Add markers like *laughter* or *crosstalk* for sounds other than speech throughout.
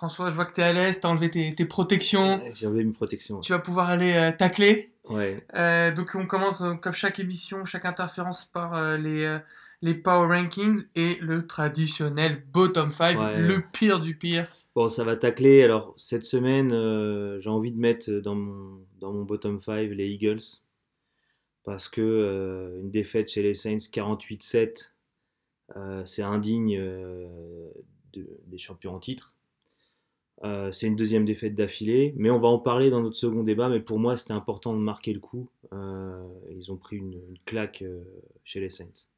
François, je vois que tu es à l'aise, tu as enlevé tes, tes protections. J'ai enlevé mes protections. Tu vas pouvoir aller euh, tacler. Ouais. Euh, donc on commence euh, comme chaque émission, chaque interférence par les, les Power Rankings et le traditionnel Bottom 5, Ouais. le pire du pire. Bon, ça va tacler. Alors, cette semaine, j'ai envie de mettre dans mon, dans mon bottom 5 les Eagles. Parce que une défaite chez les Saints 48-7, euh, c'est indigne de- des champions en titre. Euh, c'est une deuxième défaite d'affilée. Mais on va en parler dans notre second débat. Mais pour moi, c'était important de marquer le coup. Euh, ils ont pris une, claque euh, chez les Saints.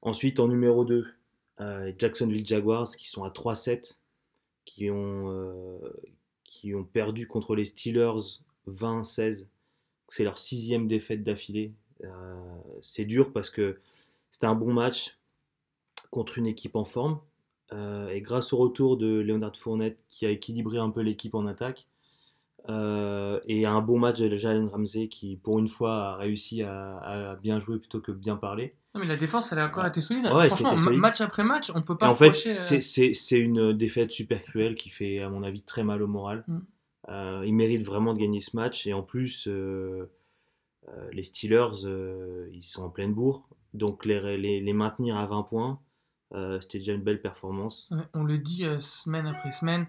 Ensuite, en numéro 2, euh, Jacksonville Jaguars qui sont à 3-7 qui ont, qui ont perdu contre les Steelers 20-16. C'est leur sixième défaite d'affilée. C'est dur parce que c'était un bon match contre une équipe en forme. Euh, et grâce au retour de Leonard Fournette qui a équilibré un peu l'équipe en attaque, euh, et un bon match de Jalen Ramsey qui pour une fois a réussi à, à bien jouer plutôt que bien parler. Non, mais la défense, elle a encore été solide. Ouais, Franchement, solide. match après match, on peut Et pas en fait, euh, c'est- une défaite super cruelle qui fait, à mon avis, très mal au moral. Mm. Euh, ils méritent vraiment de gagner ce match. Et en plus, euh, les Steelers, ils sont en pleine bourre. Donc, les, les, les maintenir à 20 points, c'était déjà une belle performance. On le dit euh, semaine après semaine,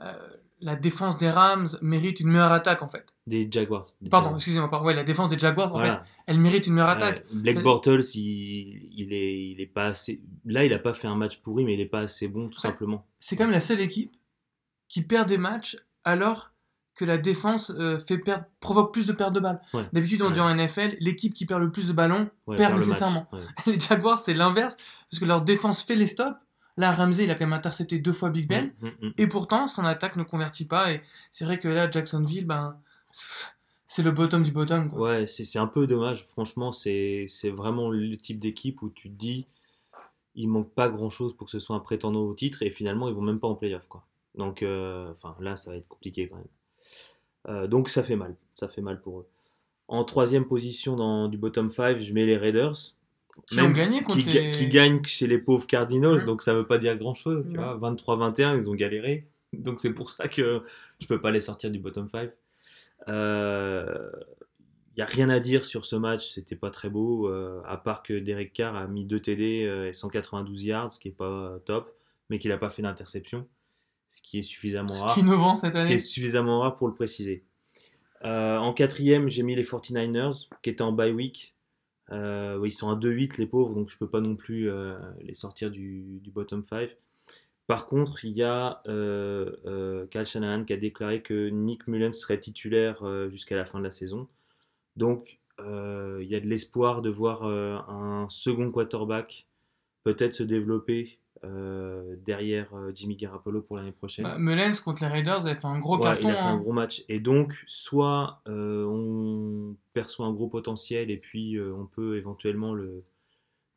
euh, la défense des Rams mérite une meilleure attaque en fait. Des Jaguars. Des Pardon, excusez-moi, pardon. Ouais, la défense des Jaguars, en fait, elle mérite une meilleure attaque. Euh, Euh, Bortles, il, il, est, il est pas assez. Là, il a pas fait un match pourri, mais il est pas assez bon, tout Ouais. simplement. C'est quand même la seule équipe qui perd des matchs alors que la défense euh, fait perdre, provoque plus de pertes de balles. Ouais. D'habitude, on Ouais. dit en NFL, l'équipe qui perd le plus de ballons Ouais, perd nécessairement. *laughs* Les Jaguars, c'est l'inverse, parce que leur défense fait les stops. Là, Ramsey, il a quand même intercepté deux fois Big Ben. Mm, mm, mm. Et pourtant, son attaque ne convertit pas. Et c'est vrai que là, Jacksonville, ben, c'est le bottom du bottom. Quoi. Ouais, c'est un peu dommage. Franchement, c'est vraiment le type d'équipe où tu te dis, il manque pas grand-chose pour que ce soit un prétendant au titre et finalement, ils vont même pas en playoff, quoi. Donc, euh, là, ça va être compliqué quand même. Euh, donc, ça fait mal. Ça fait mal pour eux. En troisième position dans, du bottom 5, je mets les Raiders. Qui Même ont gagné contre qui, ga- les... qui gagnent chez les pauvres Cardinals, Mm. donc ça veut pas dire grand-chose. vois. 23-21, ils ont galéré. *laughs* Donc c'est pour ça que je peux pas les sortir du bottom 5. Il n'y a rien à dire sur ce match, c'était pas très beau, euh, à part que Derek Carr a mis 2 TD euh, et 192 yards, ce qui est pas top, mais qu'il n'a pas fait d'interception, ce qui est suffisamment Ce rare. qui est innovant cette Ce qui est année. suffisamment rare pour le préciser. Euh, en quatrième, j'ai mis les 49ers, qui étaient en bye week. Euh, ils sont à 2-8, les pauvres, donc je peux pas non plus euh, les sortir du, du bottom 5. Par contre, il y a Kyle Shanahan qui a déclaré que Nick Mullens serait titulaire jusqu'à la fin de la saison. Donc, il y a de l'espoir de voir un second quarterback peut-être se développer euh, derrière euh, Jimmy Garoppolo pour l'année prochaine. Bah, Mullens contre les Raiders avait fait un gros Ouais, carton. il a fait un hein. gros match. Et donc, soit euh, on perçoit un gros potentiel et puis euh, on peut éventuellement le,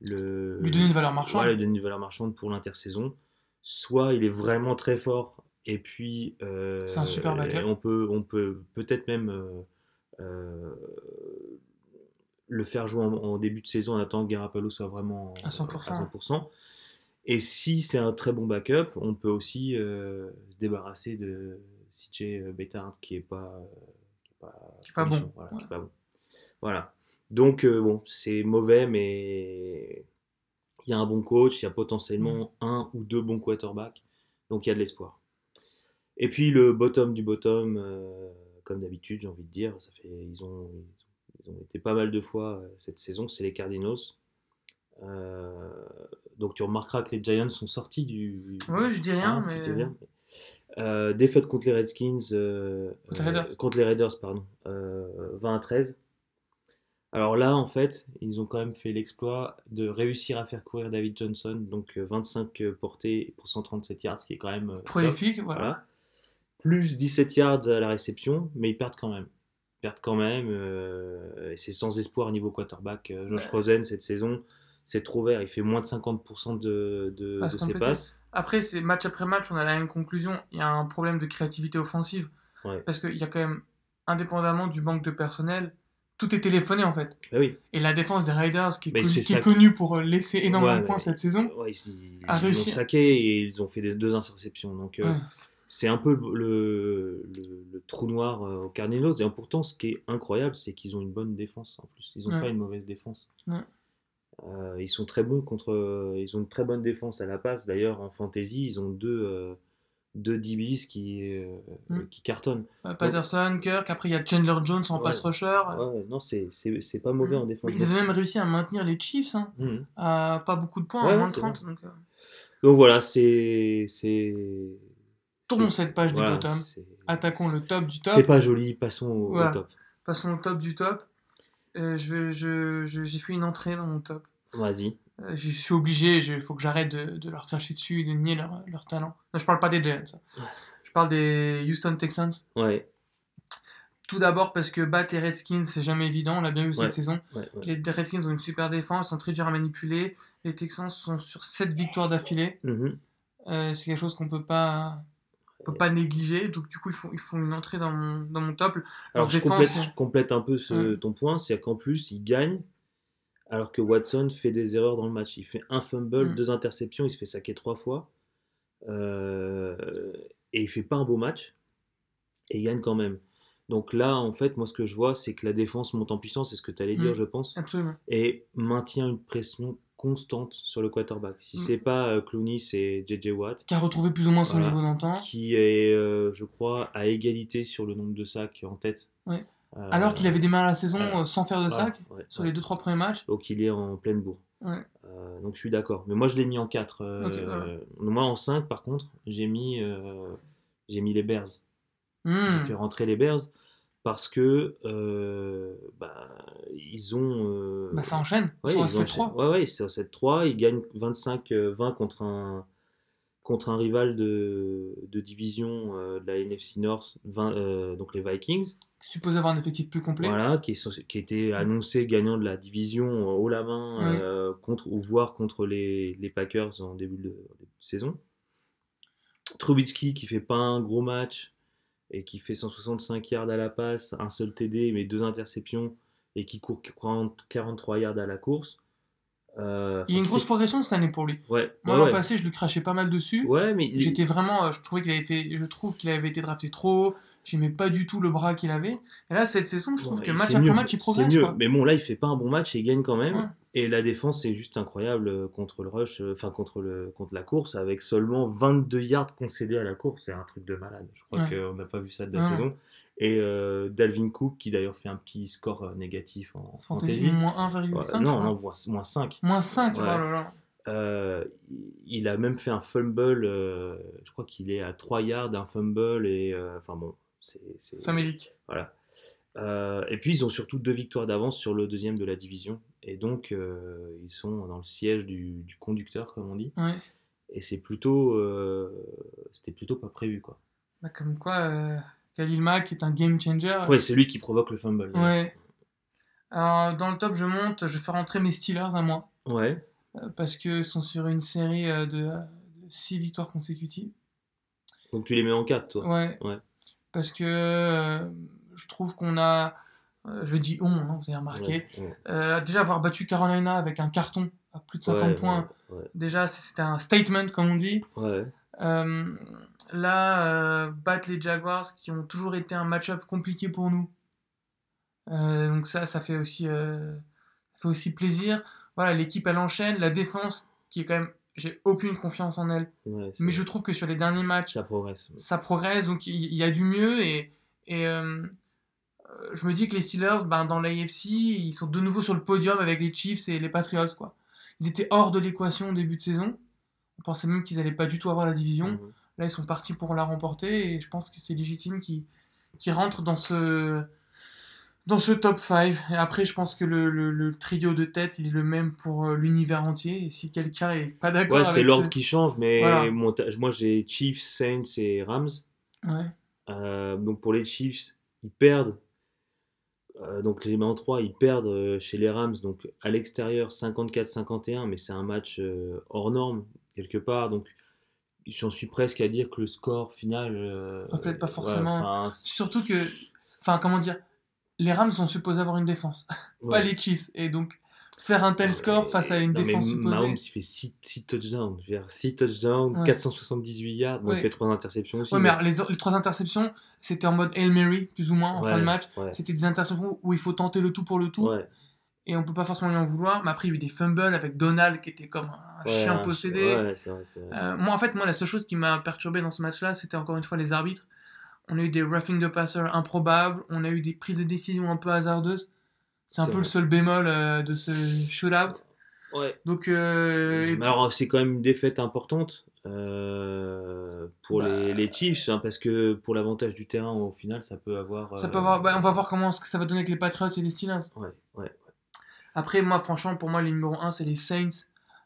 le Lui donner une valeur marchande. Ouais, lui donner une valeur marchande pour l'intersaison. Soit il est vraiment très fort et puis C'est un super on peut on peut peut-être même le faire jouer en, en début de saison en attendant que Garapalo soit vraiment À 100%. à 100%. Et si c'est un très bon backup, on peut aussi euh, se débarrasser de CJ qui est pas qui est pas, Qui est pas bon. Voilà, Ouais. qui est pas bon. Voilà. Donc euh, bon, c'est mauvais, mais il y a un bon coach, il y a potentiellement Mm. un ou deux bons quarterbacks, donc il y a de l'espoir. Et puis le bottom du bottom, euh, comme d'habitude, j'ai envie de dire, ça fait ils ont ils ont été pas mal de fois euh, cette saison, c'est les Cardinals. Euh, donc tu remarqueras que les Giants sont sortis du. Ouais, je dis rien, Hein, mais- tu dis rien. Euh, défaite contre les Redskins. euh, Contre les euh, Raiders. contre les Raiders, pardon. euh, 20 à 13. Alors là, en fait, ils ont quand même fait l'exploit de réussir à faire courir David Johnson, donc euh, 25 portées pour 137 yards, ce qui est quand même. Prolifique, voilà. Voilà. Plus 17 yards à la réception, mais ils perdent quand même. Ils perdent quand même. et c'est sans espoir niveau quarterback. Josh. Rosen, cette saison, c'est trop vert. Il fait moins de 50% de, de, de ses passes. Après, c'est match après match, on a la même conclusion. Il y a un problème de créativité offensive. Ouais. Parce qu'il y a quand même, indépendamment du manque de personnel, tout est téléphoné en fait. Bah oui. Et la défense des Raiders, qui est, connue, pour euh, laisser énormément Ouais, de points cette saison, ils, ils A réussi. saqué et ils ont fait des deux interceptions. Donc euh, c'est un peu le, le- le trou noir euh, aux Cardinals. Et pourtant, ce qui est incroyable, c'est qu'ils ont une bonne défense en plus. Ils n'ont pas une mauvaise défense. Euh, ils sont très bons contre. Ils ont une très bonne défense à la passe. D'ailleurs, en fantasy, ils ont deux, euh, deux DBs qui, euh, Mm. qui cartonnent. Euh, Patterson, Kirk, après il y a Chandler Jones en Ouais. pass rusher. Ouais, non, c'est c'est- c'est pas mauvais en défense. Mais ils avaient même réussi à maintenir les Chiefs hein, Mhm. à pas beaucoup de points, Ouais, à moins de c'est 30. Donc, euh, Donc voilà, c'est. c'est- tournons cette page voilà, des bottoms. c'est- Attaquons le top du top. C'est pas joli, passons au, top. Passons au top du top. Euh, je je- je- J'ai fait une entrée dans mon top. Vas-y. Euh, je suis obligé, il faut que j'arrête de, de leur cracher dessus et de nier leur, leur talent. Non, je parle pas des Giants. Ouais. Je parle des Houston Texans. Ouais, Tout d'abord parce que battre les Redskins, c'est jamais évident. On l'a bien vu Ouais. cette saison. ouais. Les Redskins ont une super défense, sont très durs à manipuler. Les Texans sont sur 7 victoires d'affilée. Mhm. Euh, c'est quelque chose qu'on peut pas, peut pas négliger. Donc du coup, ils font, ils font une entrée dans mon, dans mon top. Leur Alors je complète, je complète un peu ce- ton point, c'est qu'en plus, il gagne alors que Watson fait des erreurs dans le match. Il fait un fumble, Mm. deux interceptions, il se fait saquer trois fois. Euh, et il fait pas un beau match. Et il gagne quand même. Donc là, en fait, moi, ce que je vois, c'est que la défense monte en puissance, c'est ce que tu allais dire, Mm. je pense, absolument. et maintient une pression constante sur le quarterback. Si Mm. c'est pas euh, Clooney, c'est JJ Watt, Qui a retrouvé plus ou moins son Voilà. niveau d'antan. qui est, euh, je crois, à égalité sur le nombre de sacs en tête. Ouais. Euh, Alors qu'il avait démarré la saison euh, sans faire de sac ouais, sur les 2-3 premiers matchs. Donc il est en pleine bourre. Ouais. Donc je suis d'accord. Mais moi je l'ai mis en 4. Ok, voilà. Moi en 5 par contre, j'ai mis, j'ai mis les Bears. Hmm. J'ai fait rentrer les Bears parce que euh, bah, ils ont. euh, Bah, ça enchaîne. Ils ouais, sont à ils ont 7-3. Ouais, ouais, ils sont à 7-3. Ils gagnent 25-20 contre un, contre un rival de, de division euh, de la NFC North, 20, euh, donc les Vikings. Supposé avoir un effectif plus complet. Voilà, qui, est qui était annoncé gagnant de la division euh, haut la main, euh, contre, ou voire contre les, les Packers en début de, en début de saison. Trubitsky qui fait pas un gros match et qui fait 165 yards à la passe, un seul TD mais deux interceptions et qui court 40 43 yards à la course. Euh, Il y a une grosse progression cette année pour lui. Ouais, Moi, l'an ouais. passé, je lui crachais pas mal dessus. Ouais, mais il- J'étais vraiment, euh, je trouvais qu'il avait fait, je trouve qu'il avait été drafté trop. J'aimais pas du tout le bras qu'il avait. Et là, cette saison, je trouve Ouais, que match c'est après mieux, match, il C'est progresse. mieux, quoi. mais bon, là, il fait pas un bon match et il gagne quand même. Ouais. Et la défense est juste incroyable euh, contre le rush, euh, enfin contre, le, contre la course, avec seulement 22 yards concédés à la course. C'est un truc de malade. Je crois Ouais. qu'on n'a pas vu ça de la saison. Et euh, Dalvin Cook, qui d'ailleurs fait un petit score négatif en Fantasy, fantasy. moins Ouais, 1,5. je non, non, moins 5. Moins 5. Ouais. Oh là là. Euh, il a même fait un fumble, euh, je crois qu'il est à 3 yards d'un fumble. Et euh, enfin bon, c'est. Famélique. Voilà. Euh, et puis ils ont surtout deux victoires d'avance sur le deuxième de la division. Et donc euh, ils sont dans le siège du, du conducteur, comme on dit. Ouais. Et c'est plutôt. euh, C'était plutôt pas prévu, quoi. Bah, comme quoi, Khalil Mack est un game changer. Ouais, c'est lui qui provoque le fumble. Ouais. Alors, dans le top, je monte, je fais rentrer mes Steelers à moi. Ouais. parce qu'ils sont sur une série de 6 victoires consécutives. Donc tu les mets en 4, toi. Ouais. Ouais. Parce que euh, je trouve qu'on a. euh, je dis on, hein, vous avez remarqué. Ouais, ouais. Euh, déjà, avoir battu Carolina avec un carton à plus de 50 Ouais, points, déjà, c'était un statement, comme on dit. Euh, là, battre les Jaguars qui ont toujours été un match-up compliqué pour nous. Donc ça, ça fait aussi, ça fait aussi plaisir. Voilà, l'équipe elle enchaîne, la défense qui est quand même, j'ai aucune confiance en elle. ouais, Mais je trouve que sur les derniers matchs, Ça progresse. ça progresse, donc il y, a du mieux et, et euh, euh, je me dis que les Steelers, ben, dans l'AFC, ils sont de nouveau sur le podium avec les Chiefs et les Patriots. Quoi. Ils étaient hors de l'équation au début de saison. On pensait même qu'ils n'allaient pas du tout avoir la division. Mhm. Là, ils sont partis pour la remporter et je pense que c'est légitime qu'ils qu'ils rentrent dans ce, dans ce top 5. Et après, je pense que le, le- le trio de tête, il est le même pour euh, l'univers entier. Et si quelqu'un est pas d'accord Ouais, c'est l'ordre ce- qui change, mais Voilà. mon moi j'ai Chiefs, Saints et Rams. Ouais. Euh, donc pour les Chiefs, ils perdent. Euh, donc les en 3, ils perdent euh, chez les Rams, donc à l'extérieur 54-51, mais c'est un match hors norme quelque part. Donc j'en suis presque à dire que le score final Reflète pas forcément. Surtout que, enfin, comment dire, les Rams sont supposés avoir une défense, *laughs* pas les Chiefs. Et donc, faire un tel score face à une Non, mais défense supposée. Mahomes, il fait 6, touchdowns. 6 touchdowns, Ouais. 478 yards. Bon, il fait 3 interceptions aussi. Ouais, mais alors, les, les trois interceptions, c'était en mode Hail Mary, plus ou moins, en fin de match. C'était des interceptions où il faut tenter le tout pour le tout. Et on peut pas forcément lui en vouloir. Mais après, il y a eu des fumbles avec Donald qui était comme un chien possédé. Vrai, vrai. Euh, moi, en fait, moi, la seule chose qui m'a perturbé dans ce match-là, c'était encore une fois les arbitres. On a eu des roughing de passer improbables, on a eu des prises de décision un peu hasardeuses. C'est un peu vrai. le seul bémol euh, de ce shootout. Ouais. Donc, euh, Alors, c'est quand même une défaite importante euh, pour Bah, les, les Chiefs, hein, parce que pour l'avantage du terrain, au final, ça peut avoir. ça peut avoir, bah, on va voir comment ce que ça va donner avec les Patriots et les Steelers. Ouais, ouais. Après, moi, franchement, pour moi, les numéro 1, c'est les Saints.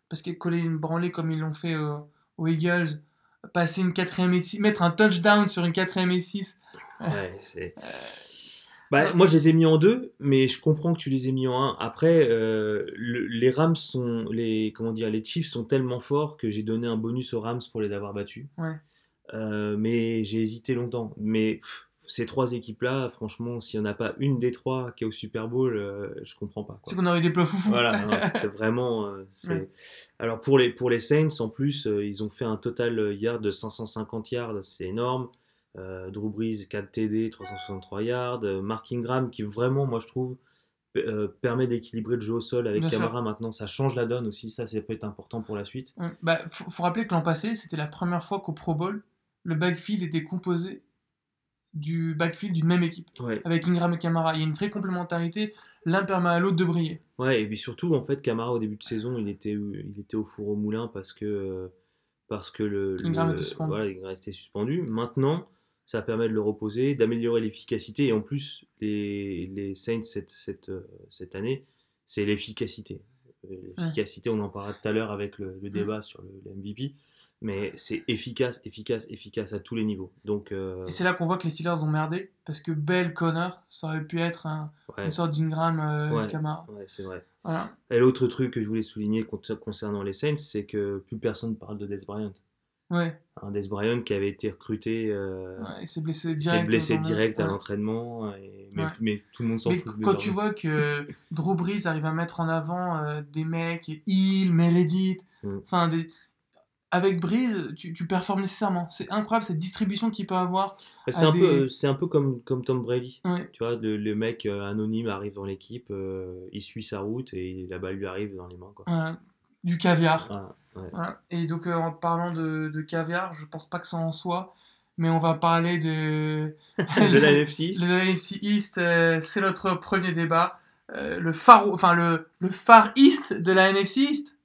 Parce que coller une branlée comme ils l'ont fait euh, aux Eagles, passer une quatrième et six, mettre un touchdown sur une quatrième et 6. Ouais, *laughs* c'est. Bah, Euh, moi, je les ai mis en deux, mais je comprends que tu les aies mis en un. Après, euh, le- les Rams sont. Les, comment dire, les Chiefs sont tellement forts que j'ai donné un bonus aux Rams pour les avoir battus. Ouais. Euh, mais j'ai hésité longtemps. Mais pff, ces trois équipes-là, franchement, s'il n'y en a pas une des trois qui est au Super Bowl, euh, je comprends pas. C'est qu'on aurait eu des plats foufous. Voilà, *laughs* c'est vraiment. euh, c'est- Ouais. Alors pour les, pour les Saints, en plus, euh, ils ont fait un total euh, yard de 550 yards, c'est énorme. Drew Brees, 4 TD, 363 yards. Mark Ingram, qui vraiment, moi je trouve, euh, permet d'équilibrer le jeu au sol avec Bien sûr. Camara maintenant. Ça change la donne aussi, ça, ça peut être important pour la suite. Ouais. Bah, faut, faut rappeler que l'an passé, c'était la première fois qu'au Pro Bowl, le backfield était composé du backfield d'une même équipe, Ouais. avec Ingram et Camara. Il y a une vraie complémentarité, l'un permet à l'autre de briller. Ouais, et puis surtout, en fait, Camara au début de saison, il était, il était au four au moulin parce que, euh, parce que le, Ingram le- était suspendu. Voilà, Ingram était suspendu. Maintenant, ça permet de le reposer, d'améliorer l'efficacité. Et en plus, les, les Saints cette, cette, euh, cette année, c'est l'efficacité. Euh, L'efficacité, on en parlera tout à l'heure avec le, le débat sur le, le MVP. Mais c'est efficace, efficace, efficace à tous les niveaux. Donc, euh, Et c'est là qu'on voit que les Steelers ont merdé, parce que Bell, Connor, ça aurait pu être un- ouais, une sorte d'Ingram euh, Ouais. Camara. ouais, c'est vrai. Voilà. Et l'autre truc que je voulais souligner con- concernant les Saints, c'est que plus personne parle de Des Bryant. Ouais, Un Des Bryant qui avait été recruté, euh, ouais, il s'est blessé direct. blessé direct à l'entraînement, et- mais, Ouais. mais tout le monde s'en fout. quand tu vois que Drew Brees arrive à mettre en avant euh, des mecs, Hill, Meredith, Mm. enfin des... avec Brees, tu, tu performes nécessairement. C'est incroyable cette distribution qu'il peut avoir. Bah, c'est un, des- peu, c'est un peu comme, comme Tom Brady. Ouais. Tu vois, le, le mec euh, anonyme arrive dans l'équipe, euh, il suit sa route et la balle lui arrive dans les mains. Quoi. Du caviar. Ouais. Et donc, euh, en parlant de, de caviar, je pense pas que ça en soit, mais on va parler de. *laughs* de la NFC East. *laughs* Le NFC East, euh, c'est notre premier débat. Le, far, enfin, le, le Far East de la NFC East.